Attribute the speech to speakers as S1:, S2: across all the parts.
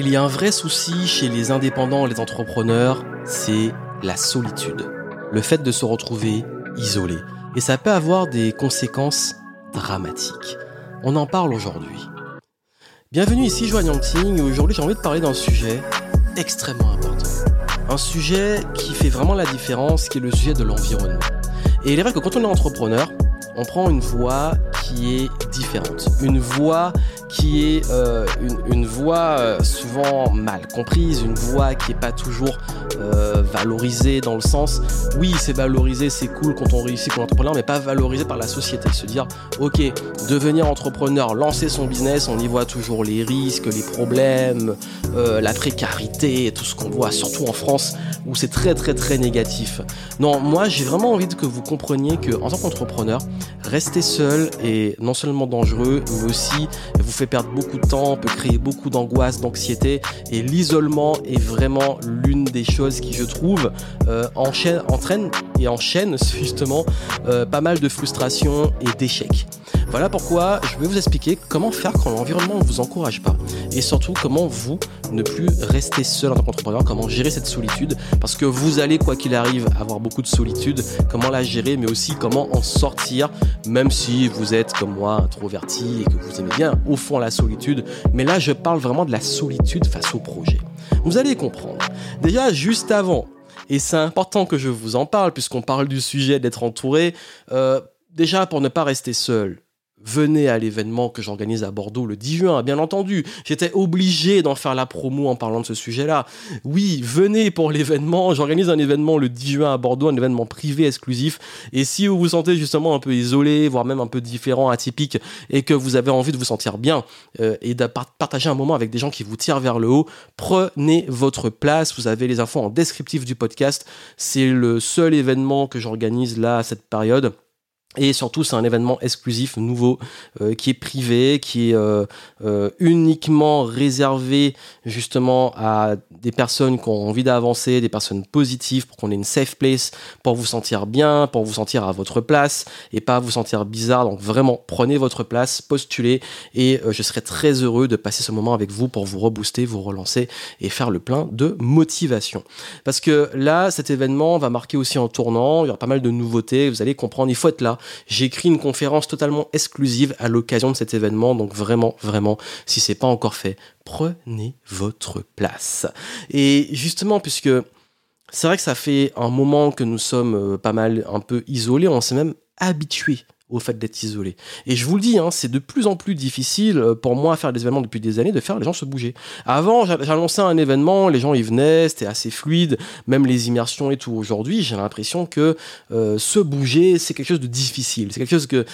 S1: Il y a un vrai souci chez les indépendants et les entrepreneurs, c'est la solitude. Le fait de se retrouver isolé. Et ça peut avoir des conséquences dramatiques. On en parle aujourd'hui. Bienvenue ici Joanne Ting et aujourd'hui j'ai envie de parler d'un sujet extrêmement important. Un sujet qui fait vraiment la différence, qui est le sujet de l'environnement. Et il est vrai que quand on est entrepreneur, on prend une voie qui est différente. Une voie qui est euh, une, voix euh, souvent mal comprise, une voix qui n'est pas toujours euh, valorisée dans le sens, oui c'est valorisé, c'est cool quand on réussit comme entrepreneur, mais pas valorisé par la société. Se dire, ok, devenir entrepreneur, lancer son business, on y voit toujours les risques, les problèmes, la précarité, tout ce qu'on voit, surtout en France, où c'est très très très négatif. Non, moi j'ai vraiment envie que vous compreniez que en tant qu'entrepreneur, rester seul est non seulement dangereux, mais aussi vous fait perdre beaucoup de temps, peut créer beaucoup d'angoisse, d'anxiété, et l'isolement est vraiment l'une des choses qui, je trouve, euh, enchaîne, entraîne et enchaîne justement euh, pas mal de frustration et d'échecs. Voilà pourquoi je vais vous expliquer comment faire quand l'environnement ne vous encourage pas. Et surtout comment vous ne plus rester seul en tant qu'entrepreneur, comment gérer cette solitude. Parce que vous allez, quoi qu'il arrive, avoir beaucoup de solitude. Comment la gérer, mais aussi comment en sortir, même si vous êtes comme moi introverti et que vous aimez bien au fond la solitude. Mais là, je parle vraiment de la solitude face au projet. Vous allez comprendre. Déjà, juste avant, et c'est important que je vous en parle puisqu'on parle du sujet d'être entouré. Euh, déjà, pour ne pas rester seul, venez à l'événement que j'organise à Bordeaux le 10 juin, bien entendu. J'étais obligé d'en faire la promo en parlant de ce sujet-là. Oui, venez pour l'événement. J'organise un événement le 10 juin à Bordeaux, un événement privé exclusif. Et si vous vous sentez justement un peu isolé, voire même un peu différent, atypique, et que vous avez envie de vous sentir bien euh, et de partager un moment avec des gens qui vous tirent vers le haut, prenez votre place. Vous avez les infos en descriptif du podcast. C'est le seul événement que j'organise là à cette période. Et surtout, c'est un événement exclusif, nouveau, euh, qui est privé, qui est euh, euh, uniquement réservé justement à des personnes qui ont envie d'avancer, des personnes positives, pour qu'on ait une safe place, pour vous sentir bien, pour vous sentir à votre place et pas vous sentir bizarre. Donc vraiment, prenez votre place, postulez et je serai très heureux de passer ce moment avec vous pour vous rebooster, vous relancer et faire le plein de motivation. Parce que là, cet événement va marquer aussi un tournant, il y aura pas mal de nouveautés, vous allez comprendre, il faut être là j'ai écrit une conférence totalement exclusive à l'occasion de cet événement, donc vraiment, vraiment, si c'est pas encore fait, prenez votre place. Et justement, puisque c'est vrai que ça fait un moment que nous sommes euh, pas mal un peu isolés, on s'est même habitué au fait d'être isolé. Et je vous le dis, hein, c'est de plus en plus difficile euh, pour moi à faire des événements depuis des années de faire les gens se bouger. Avant, j'annonçais un événement, les gens y venaient, c'était assez fluide, même les immersions et tout. Aujourd'hui, j'ai l'impression que euh, se bouger, c'est quelque chose de difficile. C'est quelque chose que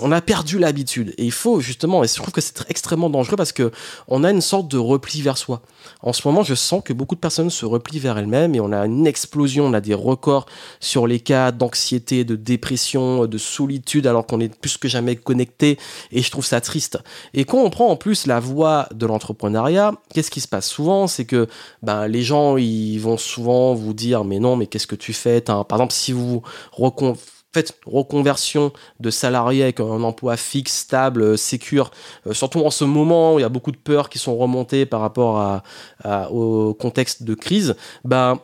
S1: on a perdu l'habitude. Et il faut justement, et je trouve que c'est extrêmement dangereux parce que on a une sorte de repli vers soi. En ce moment, je sens que beaucoup de personnes se replient vers elles-mêmes et on a une explosion, on a des records sur les cas d'anxiété, de dépression, de solitude. Qu'on est plus que jamais connecté et je trouve ça triste. Et quand on prend en plus la voie de l'entrepreneuriat, qu'est-ce qui se passe souvent? C'est que ben, les gens ils vont souvent vous dire mais non mais qu'est-ce que tu fais? Par exemple si vous faites reconversion de salarié avec un emploi fixe, stable, sécure, euh, surtout en ce moment où il y a beaucoup de peurs qui sont remontées par rapport à, au contexte de crise, ben,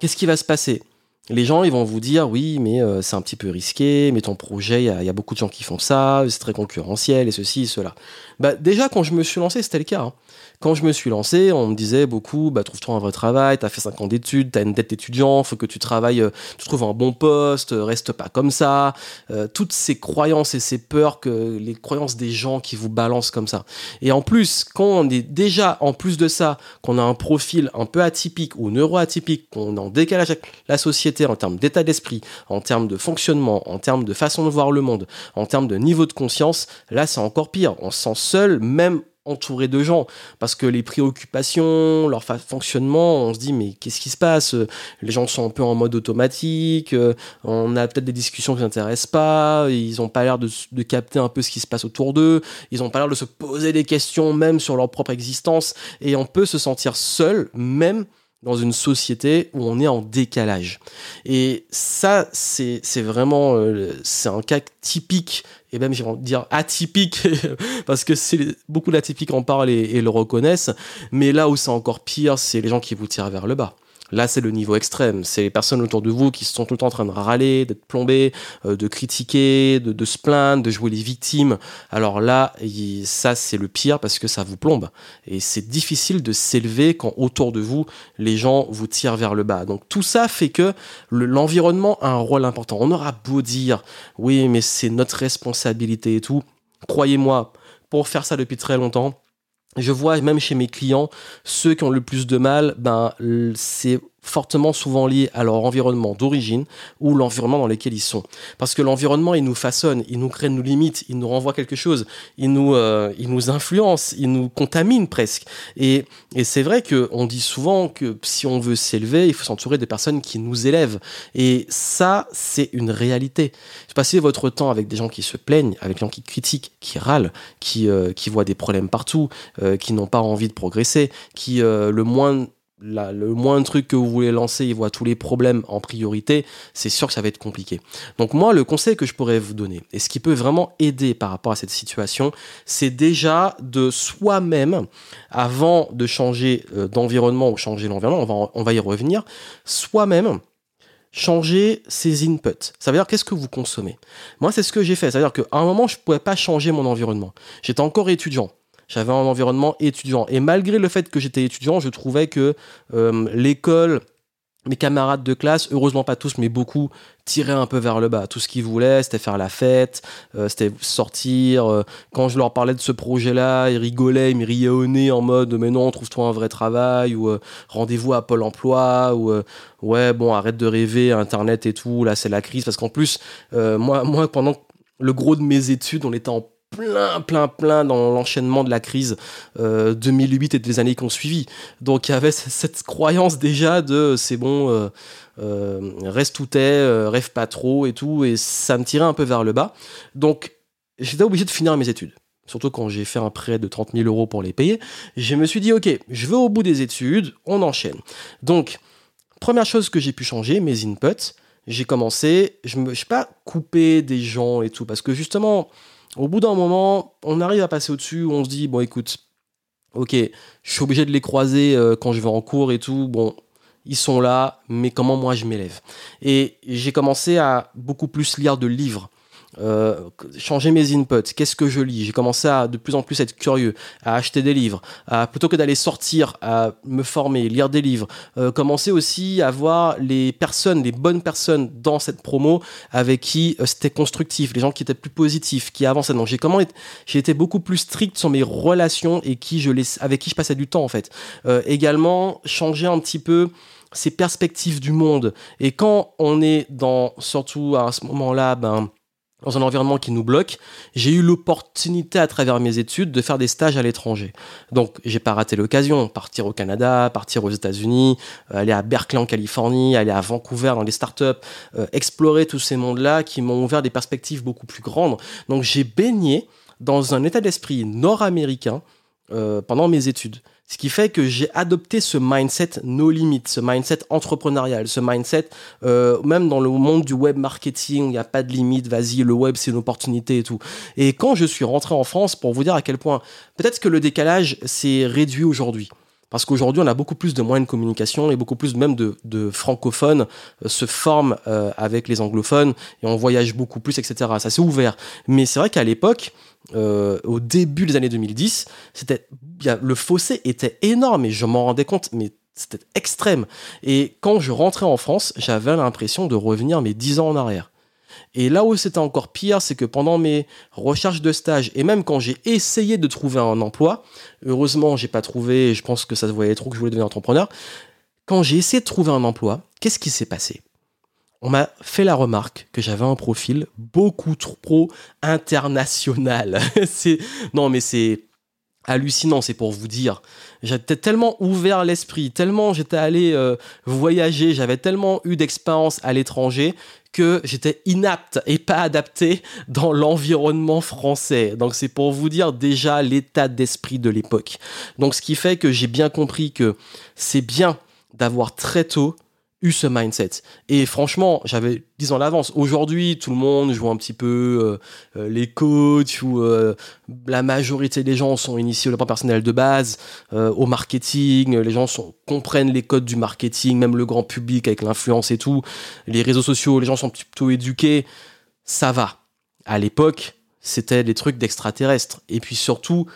S1: qu'est-ce qui va se passer? Les gens, ils vont vous dire, oui, mais euh, c'est un petit peu risqué, mais ton projet, il y, a beaucoup de gens qui font ça, c'est très concurrentiel, et ceci, cela. Bah, déjà, quand je me suis lancé, c'était le cas. Hein. Quand je me suis lancé, on me disait beaucoup, bah, trouve-toi un vrai travail, t'as fait 5 ans d'études, t'as une dette d'étudiant, faut que tu travailles, euh, tu trouves un bon poste, euh, reste pas comme ça. Euh, toutes ces croyances et ces peurs que les croyances des gens qui vous balancent comme ça. Et en plus, quand on est déjà, en plus de ça, qu'on a un profil un peu atypique ou neuroatypique, qu'on en décalage avec la société en termes d'état d'esprit, en termes de fonctionnement, en termes de façon de voir le monde, en termes de niveau de conscience, là c'est encore pire. On se sent seul, même entouré de gens. Parce que les préoccupations, leur fonctionnement, on se dit mais qu'est-ce qui se passe? Les gens sont un peu en mode automatique, euh, on a peut-être des discussions qui n'intéressent pas, ils n'ont pas l'air de, capter un peu ce qui se passe autour d'eux, ils n'ont pas l'air de se poser des questions même sur leur propre existence et on peut se sentir seul même dans une société où on est en décalage. Et ça, c'est vraiment euh, c'est un cas typique et même j'ai envie de dire atypique parce que beaucoup d'atypiques en parlent et, le reconnaissent. Mais là où c'est encore pire, c'est les gens qui vous tirent vers le bas. Là, c'est le niveau extrême. C'est les personnes autour de vous qui sont tout le temps en train de râler, d'être plombées, euh, de critiquer, de, se plaindre, de jouer les victimes. Alors là, ça, c'est le pire parce que ça vous plombe. Et c'est difficile de s'élever quand autour de vous, les gens vous tirent vers le bas. Donc tout ça fait que l'environnement a un rôle important. On aura beau dire, oui, mais c'est notre responsabilité et tout. Croyez-moi, pour faire ça depuis très longtemps, je vois même chez mes clients, ceux qui ont le plus de mal, ben, c'est fortement souvent lié à leur environnement d'origine ou l'environnement dans lequel ils sont. Parce que l'environnement, il nous façonne, il nous crée nos limites, il nous renvoie quelque chose, il nous, euh, il nous influence, il nous contamine presque. Et, et c'est vrai qu'on dit souvent que si on veut s'élever, il faut s'entourer de personnes qui nous élèvent. Et ça, c'est une réalité. Passez votre temps avec des gens qui se plaignent, avec des gens qui critiquent, qui râlent, qui, euh, qui voient des problèmes partout, euh, qui n'ont pas envie de progresser, qui le moins le moindre truc que vous voulez lancer, il voit tous les problèmes en priorité, c'est sûr que ça va être compliqué. Donc moi, le conseil que je pourrais vous donner, et ce qui peut vraiment aider par rapport à cette situation, c'est déjà de soi-même, avant de changer euh, d'environnement ou changer l'environnement, on va, on va y revenir, soi-même, changer ses inputs. Ça veut dire qu'est-ce que vous consommez? Moi, c'est ce que j'ai fait. Ça veut dire qu'à un moment, je ne pouvais pas changer mon environnement. J'étais encore étudiant. J'avais un environnement étudiant. Et malgré le fait que j'étais étudiant, je trouvais que euh, l'école, mes camarades de classe, heureusement pas tous, mais beaucoup, tiraient un peu vers le bas. Tout ce qu'ils voulaient, c'était faire la fête, euh, c'était sortir. Euh, quand je leur parlais de ce projet-là, ils rigolaient, ils me riaient au nez en mode mais non, trouve-toi un vrai travail, ou rendez-vous à Pôle emploi, ou ouais, bon, arrête de rêver, Internet et tout, là c'est la crise. Parce qu'en plus, moi, moi, pendant le gros de mes études, on était en plein, plein, plein dans l'enchaînement de la crise 2008 euh, et des années qui ont suivi. Donc il y avait cette croyance déjà de c'est bon, euh, euh, reste tout est, rêve pas trop et tout, et ça me tirait un peu vers le bas. Donc j'étais obligé de finir mes études. Surtout quand j'ai fait un prêt de 30 000 euros pour les payer. Je me suis dit, ok, je vais au bout des études, on enchaîne. Donc, première chose que j'ai pu changer, mes inputs, j'ai commencé, je ne me pas coupé des gens et tout, parce que justement, au bout d'un moment, on arrive à passer au-dessus, on se dit, bon écoute, ok, je suis obligé de les croiser euh, quand je vais en cours et tout, bon, ils sont là, mais comment moi je m'élève? Et j'ai commencé à beaucoup plus lire de livres. Euh, changer mes inputs, qu'est-ce que je lis? J'ai commencé à de plus en plus être curieux, à acheter des livres, à plutôt que d'aller sortir, à me former, lire des livres, euh, commencer aussi à voir les personnes, les bonnes personnes dans cette promo avec qui euh, c'était constructif, les gens qui étaient plus positifs, qui avançaient. Donc j'ai comment j'ai été beaucoup plus strict sur mes relations et qui je laisse, avec qui je passais du temps en fait. également changer un petit peu ses perspectives du monde. Et quand on est dans, surtout à ce moment-là, ben dans un environnement qui nous bloque, j'ai eu l'opportunité à travers mes études de faire des stages à l'étranger. Donc, j'ai pas raté l'occasion, partir au Canada, partir aux États-Unis, euh, aller à Berkeley en Californie, aller à Vancouver dans les startups, euh, explorer tous ces mondes-là qui m'ont ouvert des perspectives beaucoup plus grandes. Donc, j'ai baigné dans un état d'esprit nord-américain euh, pendant mes études. Ce qui fait que j'ai adopté ce mindset no limit, ce mindset entrepreneurial, ce mindset euh, même dans le monde du web marketing, il n'y a pas de limite, vas-y, le web c'est une opportunité et tout. Et quand je suis rentré en France, pour vous dire à quel point, peut-être que le décalage s'est réduit aujourd'hui. Parce qu'aujourd'hui, on a beaucoup plus de moyens de communication et beaucoup plus même de, francophones euh, se forment euh, avec les anglophones et on voyage beaucoup plus, etc. Ça s'est ouvert. Mais c'est vrai qu'à l'époque, euh, au début des années 2010, c'était, le fossé était énorme et je m'en rendais compte, mais c'était extrême. Et quand je rentrais en France, j'avais l'impression de revenir mes 10 ans en arrière. Et là où c'était encore pire, c'est que pendant mes recherches de stage et même quand j'ai essayé de trouver un emploi, heureusement, j'ai pas trouvé, je pense que ça se voyait trop que je voulais devenir entrepreneur. Quand j'ai essayé de trouver un emploi, qu'est-ce qui s'est passé? On m'a fait la remarque que j'avais un profil beaucoup trop international. non mais c'est hallucinant, c'est pour vous dire. J'étais tellement ouvert l'esprit, tellement j'étais allé euh, voyager, j'avais tellement eu d'expérience à l'étranger que j'étais inapte et pas adapté dans l'environnement français. Donc c'est pour vous dire déjà l'état d'esprit de l'époque. Donc ce qui fait que j'ai bien compris que c'est bien d'avoir très tôt eu ce mindset. Et franchement, j'avais 10 ans d'avance. Aujourd'hui, tout le monde joue un petit peu euh, euh, les coachs ou euh, la majorité des gens sont initiés au développement personnel de base, au marketing. Les gens comprennent les codes du marketing, même le grand public avec l'influence et tout. Les réseaux sociaux, les gens sont plutôt éduqués. Ça va. À l'époque, c'était des trucs d'extraterrestres. Et puis surtout,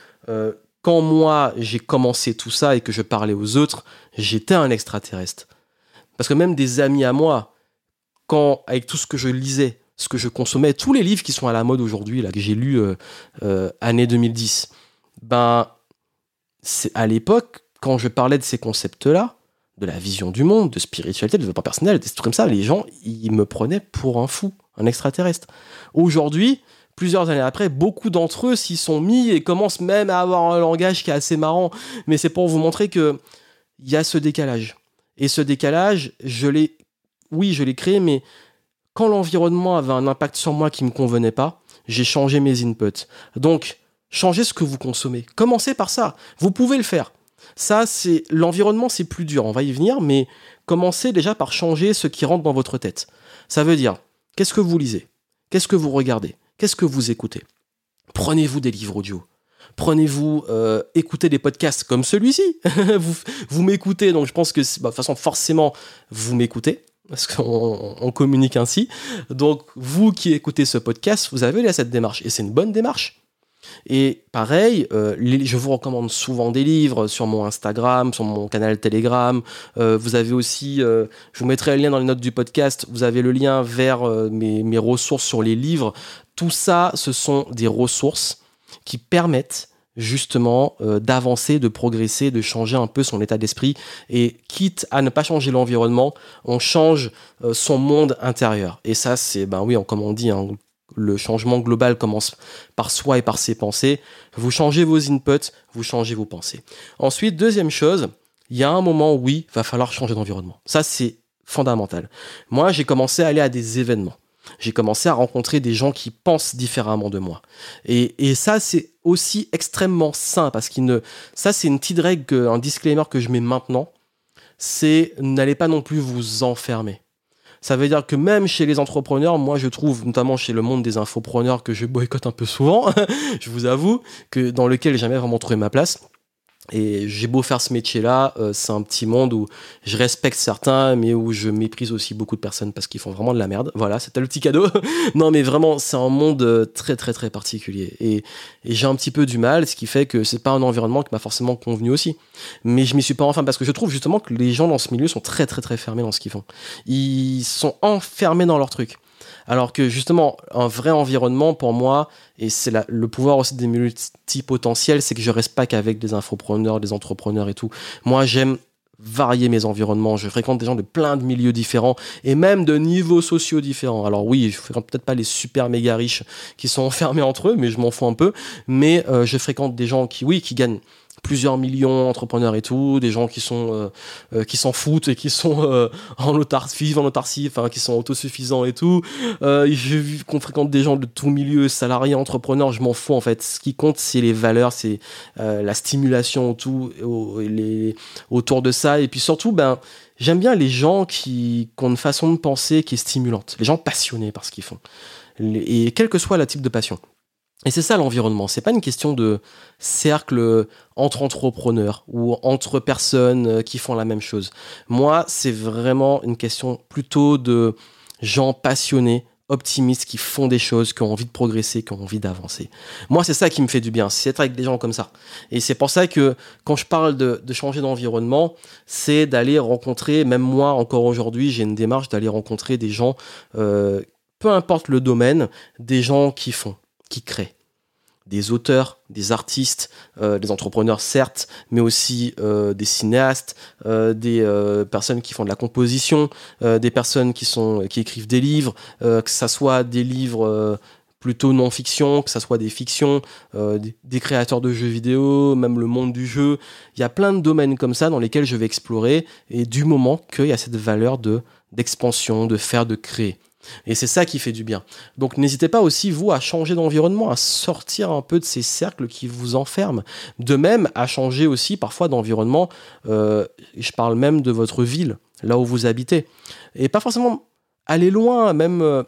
S1: quand moi j'ai commencé tout ça et que je parlais aux autres, j'étais un extraterrestre. Parce que même des amis à moi, quand, avec tout ce que je lisais, ce que je consommais, tous les livres qui sont à la mode aujourd'hui, là, que j'ai lus euh, euh, année 2010, ben, c'est à l'époque, quand je parlais de ces concepts-là, de la vision du monde, de spiritualité, de développement personnel, des trucs comme ça, les gens, ils me prenaient pour un fou, un extraterrestre. Aujourd'hui, plusieurs années après, beaucoup d'entre eux s'y sont mis et commencent même à avoir un langage qui est assez marrant. Mais c'est pour vous montrer que il y a ce décalage. Et ce décalage, je l'ai, oui, je l'ai créé, mais quand l'environnement avait un impact sur moi qui ne me convenait pas, j'ai changé mes inputs. Donc, changez ce que vous consommez. Commencez par ça. Vous pouvez le faire. Ça, c'est l'environnement, c'est plus dur. On va y venir, mais commencez déjà par changer ce qui rentre dans votre tête. Ça veut dire, qu'est-ce que vous lisez? Qu'est-ce que vous regardez? Qu'est-ce que vous écoutez? Prenez-vous des livres audio prenez-vous, euh, écoutez des podcasts comme celui-ci. vous vous m'écoutez, donc je pense que, bah, de toute façon, forcément, vous m'écoutez parce qu'on communique ainsi. Donc, vous qui écoutez ce podcast, vous avez cette démarche, et c'est une bonne démarche. Et pareil, euh, je vous recommande souvent des livres sur mon Instagram, sur mon canal Telegram. Euh, vous avez aussi, je vous mettrai le lien dans les notes du podcast, vous avez le lien vers mes ressources sur les livres. Tout ça, ce sont des ressources qui permettent justement euh, d'avancer, de progresser, de changer un peu son état d'esprit. Et quitte à ne pas changer l'environnement, on change euh, son monde intérieur. Et ça, c'est, ben oui, comme on dit, hein, le changement global commence par soi et par ses pensées. Vous changez vos inputs, vous changez vos pensées. Ensuite, deuxième chose, il y a un moment où oui, va falloir changer d'environnement. Ça, c'est fondamental. Moi, j'ai commencé à aller à des événements j'ai commencé à rencontrer des gens qui pensent différemment de moi. Et, ça, c'est aussi extrêmement sain parce qu'il ne, ça, c'est une petite règle, un disclaimer que je mets maintenant. C'est n'allez pas non plus vous enfermer. Ça veut dire que même chez les entrepreneurs, moi je trouve, notamment chez le monde des infopreneurs que je boycotte un peu souvent, je vous avoue, que dans lequel j'ai jamais vraiment trouvé ma place, et j'ai beau faire ce métier-là, euh, c'est un petit monde où je respecte certains, mais où je méprise aussi beaucoup de personnes parce qu'ils font vraiment de la merde. Voilà, c'était le petit cadeau. non, mais vraiment, c'est un monde euh, très très très particulier. Et, j'ai un petit peu du mal, ce qui fait que c'est pas un environnement qui m'a forcément convenu aussi. Mais je m'y suis pas enfin parce que je trouve justement que les gens dans ce milieu sont très très très fermés dans ce qu'ils font. Ils sont enfermés dans leur truc. Alors que justement, un vrai environnement pour moi, et c'est le pouvoir aussi des multipotentiels, c'est que je reste pas qu'avec des infopreneurs, des entrepreneurs et tout. Moi, j'aime varier mes environnements. Je fréquente des gens de plein de milieux différents et même de niveaux sociaux différents. Alors oui, je fréquente peut-être pas les super méga riches qui sont enfermés entre eux, mais je m'en fous un peu. Mais euh, je fréquente des gens qui, oui, qui gagnent plusieurs millions d'entrepreneurs et tout, des gens qui sont euh, euh, qui s'en foutent et qui sont euh, en autarcie, en autarcie, enfin qui sont autosuffisants et tout. J'ai vu qu'on fréquente des gens de tout milieu, salariés, entrepreneurs, je m'en fous en fait. Ce qui compte, c'est les valeurs, c'est la stimulation tout, autour de ça. Et puis surtout, ben j'aime bien les gens qui, qui, ont une façon de penser qui est stimulante, les gens passionnés par ce qu'ils font. Et quel que soit le type de passion. Et c'est ça l'environnement. C'est pas une question de cercle entre entrepreneurs ou entre personnes qui font la même chose. Moi, c'est vraiment une question plutôt de gens passionnés, optimistes, qui font des choses, qui ont envie de progresser, qui ont envie d'avancer. Moi, c'est ça qui me fait du bien, c'est être avec des gens comme ça. Et c'est pour ça que quand je parle de, changer d'environnement, c'est d'aller rencontrer, même moi encore aujourd'hui, j'ai une démarche d'aller rencontrer des gens, euh, peu importe le domaine, des gens qui font qui créent. Des auteurs, des artistes, euh, des entrepreneurs certes, mais aussi euh, des cinéastes, euh, des personnes qui font de la composition, des personnes qui, écrivent des livres, que ça soit des livres plutôt non-fiction, que ça soit des fictions, des, créateurs de jeux vidéo, même le monde du jeu. Il y a plein de domaines comme ça dans lesquels je vais explorer, et du moment qu'il y a cette valeur de d'expansion, de faire, de créer. Et c'est ça qui fait du bien. Donc n'hésitez pas aussi, vous, à changer d'environnement, à sortir un peu de ces cercles qui vous enferment. De même, à changer aussi parfois d'environnement. Euh, je parle même de votre ville, là où vous habitez. Et pas forcément aller loin, même... Euh,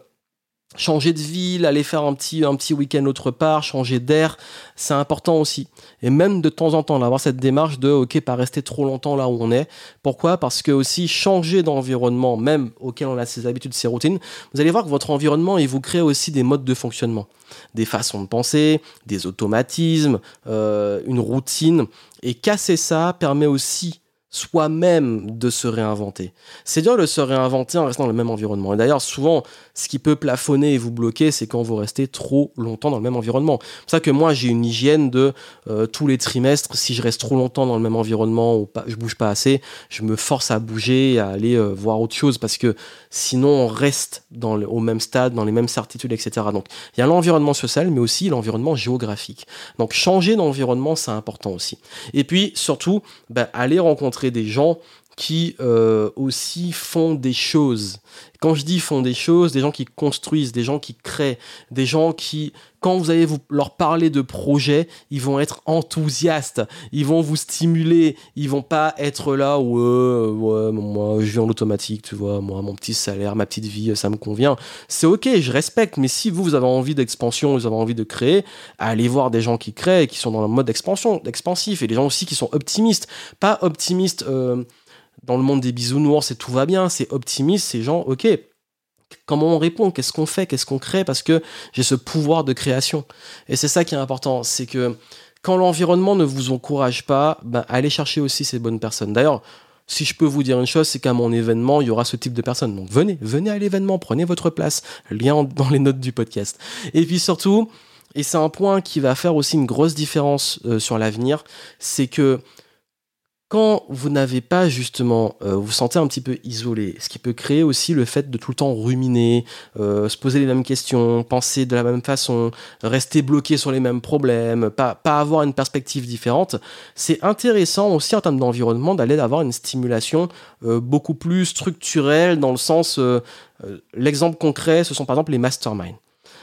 S1: changer de ville, aller faire un petit, un petit week-end autre part, changer d'air, c'est important aussi. Et même de temps en temps, d'avoir cette démarche de, ok, pas rester trop longtemps là où on est. Pourquoi? Parce que aussi changer d'environnement, même auquel on a ses habitudes, ses routines, vous allez voir que votre environnement, il vous crée aussi des modes de fonctionnement, des façons de penser, des automatismes, euh, une routine. Et casser ça permet aussi soi-même de se réinventer. C'est dur de se réinventer en restant dans le même environnement. Et d'ailleurs, souvent, ce qui peut plafonner et vous bloquer, c'est quand vous restez trop longtemps dans le même environnement. C'est pour ça que moi, j'ai une hygiène de euh, tous les trimestres, si je reste trop longtemps dans le même environnement ou pas, je bouge pas assez, je me force à bouger, à aller euh, voir autre chose, parce que sinon, on reste au même stade, dans les mêmes certitudes, etc. Donc, il y a l'environnement social, mais aussi l'environnement géographique. Donc, changer d'environnement, c'est important aussi. Et puis, surtout, bah, aller rencontrer des gens qui euh, aussi font des choses. Quand je dis font des choses, des gens qui construisent, des gens qui créent, des gens qui, quand vous allez leur parler de projets, ils vont être enthousiastes, ils vont vous stimuler, ils vont pas être là où ouais, moi je vis en automatique, tu vois, moi mon petit salaire, ma petite vie, ça me convient. C'est ok, je respecte, mais si vous, vous avez envie d'expansion, vous avez envie de créer, allez voir des gens qui créent, qui sont dans le mode d'expansion, d'expansif, et des gens aussi qui sont optimistes, pas optimistes. Euh, dans le monde des bisounours et tout va bien, c'est optimiste, c'est gens, ok, comment on répond, qu'est-ce qu'on fait, qu'est-ce qu'on crée, parce que j'ai ce pouvoir de création. Et c'est ça qui est important, c'est que quand l'environnement ne vous encourage pas, ben, allez chercher aussi ces bonnes personnes. D'ailleurs, si je peux vous dire une chose, c'est qu'à mon événement, il y aura ce type de personnes. Donc venez, venez à l'événement, prenez votre place. Lien dans les notes du podcast. Et puis surtout, et c'est un point qui va faire aussi une grosse différence euh, sur l'avenir, c'est que quand vous n'avez pas justement, euh, vous vous sentez un petit peu isolé, ce qui peut créer aussi le fait de tout le temps ruminer, euh, se poser les mêmes questions, penser de la même façon, rester bloqué sur les mêmes problèmes, pas, pas avoir une perspective différente, c'est intéressant aussi en termes d'environnement d'aller avoir une stimulation euh, beaucoup plus structurelle dans le sens, l'exemple concret, ce sont par exemple les masterminds.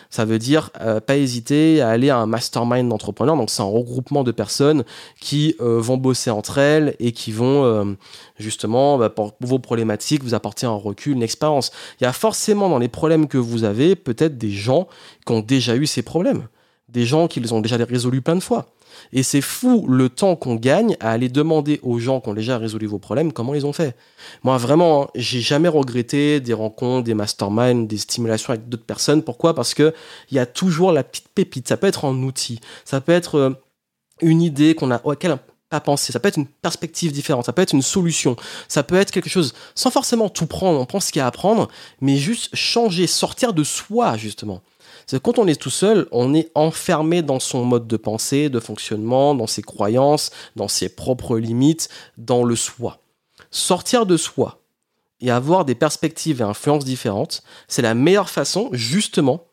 S1: Ça veut dire euh, pas hésiter à aller à un mastermind d'entrepreneurs. Donc c'est un regroupement de personnes qui euh, vont bosser entre elles et qui vont euh, justement bah, pour vos problématiques vous apporter un recul, une expérience. Il y a forcément dans les problèmes que vous avez peut-être des gens qui ont déjà eu ces problèmes, des gens qui les ont déjà résolus plein de fois. Et c'est fou le temps qu'on gagne à aller demander aux gens qui ont déjà résolu vos problèmes comment ils ont fait. Moi, vraiment, hein, j'ai jamais regretté des rencontres, des masterminds, des stimulations avec d'autres personnes. Pourquoi? Parce que il y a toujours la petite pépite. Ça peut être un outil, ça peut être euh, une idée qu'on a, auquel pas pensé, ça peut être une perspective différente, ça peut être une solution, ça peut être quelque chose sans forcément tout prendre, on prend ce qu'il y a à prendre, mais juste changer, sortir de soi, justement. C'est quand on est tout seul, on est enfermé dans son mode de pensée, de fonctionnement, dans ses croyances, dans ses propres limites, dans le soi. Sortir de soi et avoir des perspectives et influences différentes, c'est la meilleure façon, justement,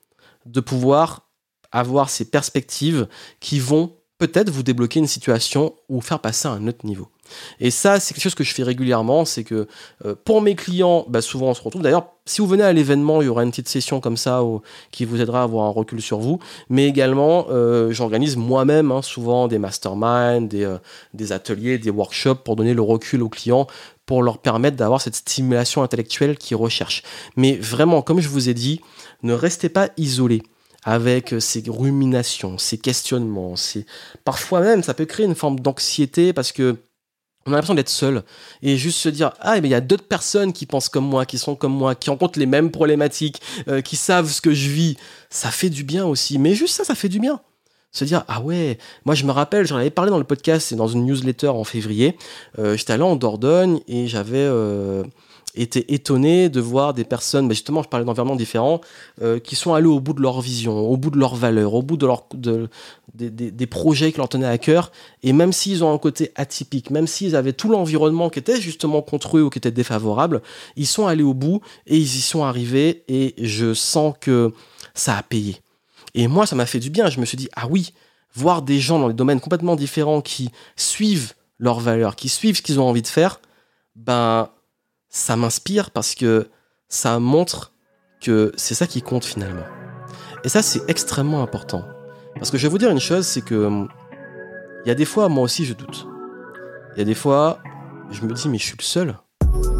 S1: de pouvoir avoir ces perspectives qui vont peut-être vous débloquer une situation ou faire passer à un autre niveau. Et ça, c'est quelque chose que je fais régulièrement, c'est que euh, pour mes clients, bah, souvent on se retrouve. D'ailleurs, si vous venez à l'événement, il y aura une petite session comme ça qui vous aidera à avoir un recul sur vous. Mais également, euh, j'organise moi-même hein, souvent des masterminds, des, euh, des ateliers, des workshops pour donner le recul aux clients pour leur permettre d'avoir cette stimulation intellectuelle qu'ils recherchent. Mais vraiment, comme je vous ai dit, ne restez pas isolés avec ces ruminations, ces questionnements, parfois même ça peut créer une forme d'anxiété parce que on a l'impression d'être seul et juste se dire ah mais il y a d'autres personnes qui pensent comme moi qui sont comme moi qui rencontrent les mêmes problématiques euh, qui savent ce que je vis. Ça fait du bien aussi mais juste ça ça fait du bien. Se dire ah ouais moi je me rappelle j'en avais parlé dans le podcast et dans une newsletter en février euh, j'étais allé en Dordogne et j'avais euh, été étonné de voir des personnes, mais justement, je parlais d'environnements différents, euh, qui sont allés au bout de leur vision, au bout de leurs valeurs, au bout de, leur, de des, projets qui leur tenaient à cœur. Et même s'ils ont un côté atypique, même s'ils avaient tout l'environnement qui était justement contre eux ou qui était défavorable, ils sont allés au bout et ils y sont arrivés. Et je sens que ça a payé. Et moi, ça m'a fait du bien. Je me suis dit, ah oui, voir des gens dans des domaines complètement différents qui suivent leurs valeurs, qui suivent ce qu'ils ont envie de faire, ben ça m'inspire parce que ça montre que c'est ça qui compte finalement. Et ça, c'est extrêmement important. Parce que je vais vous dire une chose, c'est que il y a des fois, moi aussi, je doute. Il y a des fois, je me dis, mais je suis le seul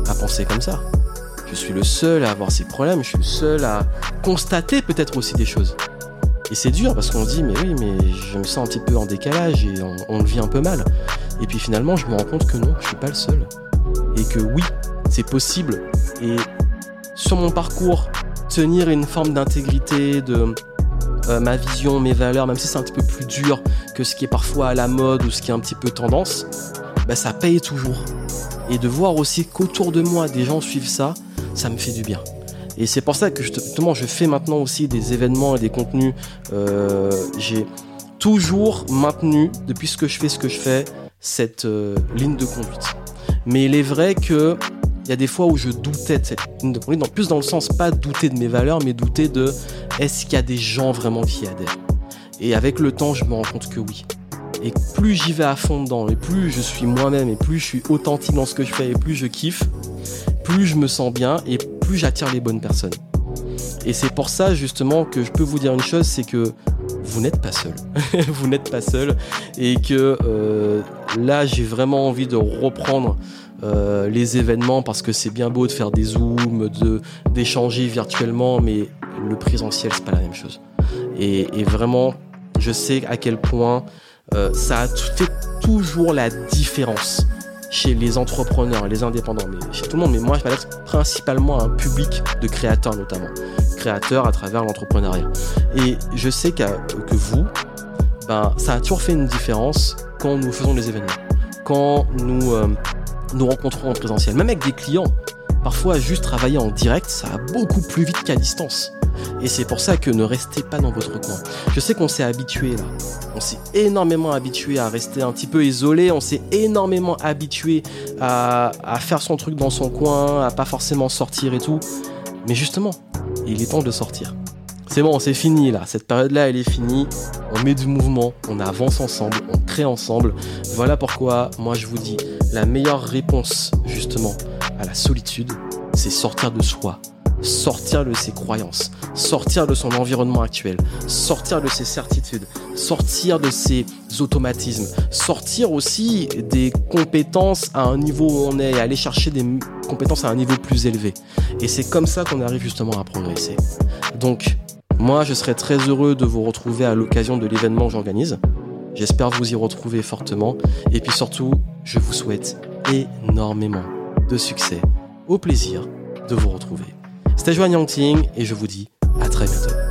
S1: à penser comme ça. Je suis le seul à avoir ces problèmes, je suis le seul à constater peut-être aussi des choses. Et c'est dur parce qu'on se dit, mais oui, mais je me sens un petit peu en décalage et on, le vit un peu mal. Et puis finalement, je me rends compte que non, je suis pas le seul. Et que oui, c'est possible. Et sur mon parcours, tenir une forme d'intégrité, de euh, ma vision, mes valeurs, même si c'est un petit peu plus dur que ce qui est parfois à la mode ou ce qui est un petit peu tendance, bah, ça paye toujours. Et de voir aussi qu'autour de moi, des gens suivent ça, ça me fait du bien. Et c'est pour ça que justement, je fais maintenant aussi des événements et des contenus. Euh, j'ai toujours maintenu, depuis ce que je fais, ce que je fais, cette euh, ligne de conduite. Mais il est vrai que il y a des fois où je doutais de cette ligne de plus dans le sens pas douter de mes valeurs, mais douter de est-ce qu'il y a des gens vraiment qui adhèrent? Et avec le temps, je me rends compte que oui. Et plus j'y vais à fond dedans, et plus je suis moi-même, et plus je suis authentique dans ce que je fais, et plus je kiffe, plus je me sens bien, et plus j'attire les bonnes personnes. Et c'est pour ça justement que je peux vous dire une chose, c'est que vous n'êtes pas seul. vous n'êtes pas seul. Et que euh, là, j'ai vraiment envie de reprendre euh, les événements parce que c'est bien beau de faire des zooms, d'échanger virtuellement, mais le présentiel c'est pas la même chose. Et, vraiment, je sais à quel point euh, ça a fait toujours la différence chez les entrepreneurs, les indépendants, mais chez tout le monde. Mais moi, je m'adresse principalement à un public de créateurs notamment, créateurs à travers l'entrepreneuriat. Et je sais que vous, ben, ça a toujours fait une différence quand nous faisons des événements, quand nous euh, nous rencontrons en présentiel, même avec des clients. Parfois, juste travailler en direct, ça va beaucoup plus vite qu'à distance. Et c'est pour ça que ne restez pas dans votre coin. Je sais qu'on s'est habitué là. On s'est énormément habitué à rester un petit peu isolé. On s'est énormément habitué à, à, faire son truc dans son coin, à pas forcément sortir et tout. Mais justement, il est temps de sortir. C'est bon, c'est fini là. Cette période-là, elle est finie. Met du mouvement, on avance ensemble, on crée ensemble. Voilà pourquoi moi je vous dis, la meilleure réponse justement à la solitude, c'est sortir de soi, sortir de ses croyances, sortir de son environnement actuel, sortir de ses certitudes, sortir de ses automatismes, sortir aussi des compétences à un niveau où on est, aller chercher des compétences à un niveau plus élevé. Et c'est comme ça qu'on arrive justement à progresser. Donc, moi, je serais très heureux de vous retrouver à l'occasion de l'événement que j'organise. J'espère vous y retrouver fortement. Et puis surtout, je vous souhaite énormément de succès. Au plaisir de vous retrouver. C'était Joanne Yangting et je vous dis à très bientôt.